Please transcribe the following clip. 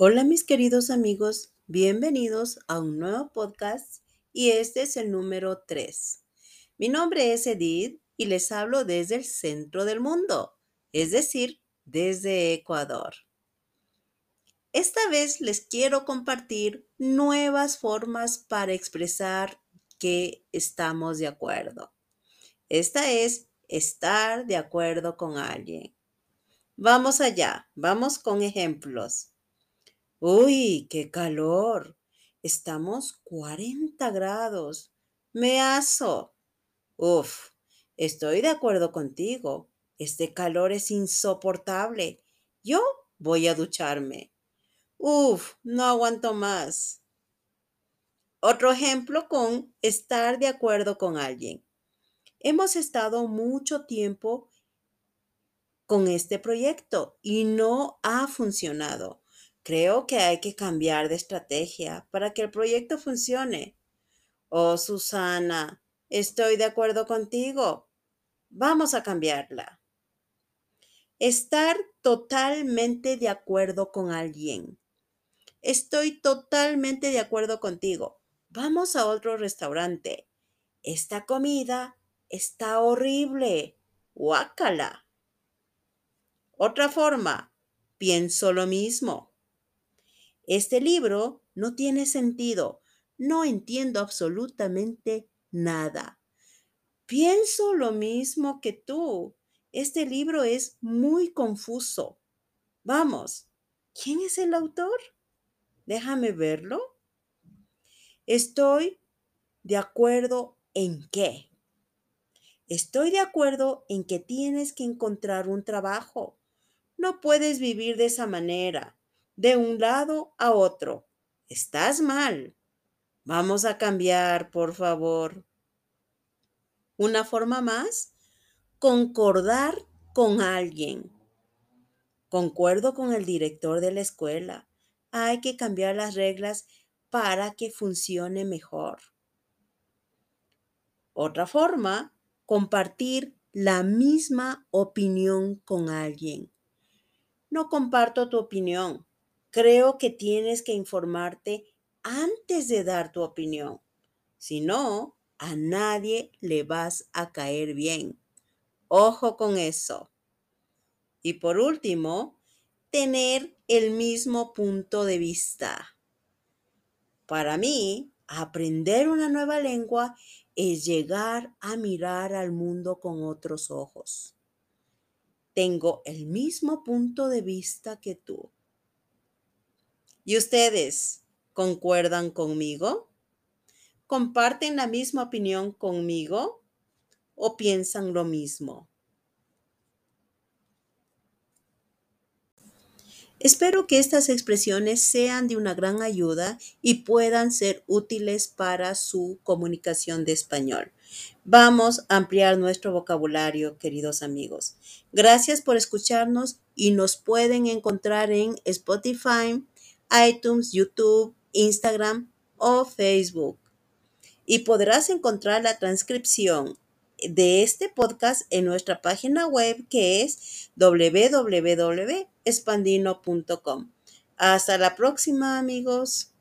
Hola mis queridos amigos, bienvenidos a un nuevo podcast y este es el número 3. Mi nombre es Edith y les hablo desde el centro del mundo, es decir, desde Ecuador. Esta vez les quiero compartir nuevas formas para expresar que estamos de acuerdo. Esta es estar de acuerdo con alguien. Vamos allá, vamos con ejemplos. Uy, qué calor. Estamos 40 grados. Me aso. Uf, estoy de acuerdo contigo. Este calor es insoportable. Yo voy a ducharme. Uf, no aguanto más. Otro ejemplo con estar de acuerdo con alguien. Hemos estado mucho tiempo con este proyecto y no ha funcionado. Creo que hay que cambiar de estrategia para que el proyecto funcione. Oh, Susana, estoy de acuerdo contigo. Vamos a cambiarla. Estar totalmente de acuerdo con alguien. Estoy totalmente de acuerdo contigo. Vamos a otro restaurante. Esta comida está horrible. Guácala. Otra forma. Pienso lo mismo. Este libro no tiene sentido. No entiendo absolutamente nada. Pienso lo mismo que tú. Este libro es muy confuso. Vamos, ¿quién es el autor? Déjame verlo. Estoy de acuerdo en qué. Estoy de acuerdo en que tienes que encontrar un trabajo. No puedes vivir de esa manera, de un lado a otro. Estás mal. Vamos a cambiar, por favor. Una forma más, concordar con alguien. Concuerdo con el director de la escuela hay que cambiar las reglas para que funcione mejor. Otra forma, compartir la misma opinión con alguien. No comparto tu opinión. Creo que tienes que informarte antes de dar tu opinión. Si no, a nadie le vas a caer bien. Ojo con eso. Y por último, tener el mismo punto de vista. Para mí, aprender una nueva lengua es llegar a mirar al mundo con otros ojos. Tengo el mismo punto de vista que tú. ¿Y ustedes concuerdan conmigo? ¿Comparten la misma opinión conmigo? ¿O piensan lo mismo? Espero que estas expresiones sean de una gran ayuda y puedan ser útiles para su comunicación de español. Vamos a ampliar nuestro vocabulario, queridos amigos. Gracias por escucharnos y nos pueden encontrar en Spotify, iTunes, YouTube, Instagram o Facebook. Y podrás encontrar la transcripción de este podcast en nuestra página web que es www.espandino.com. Hasta la próxima amigos.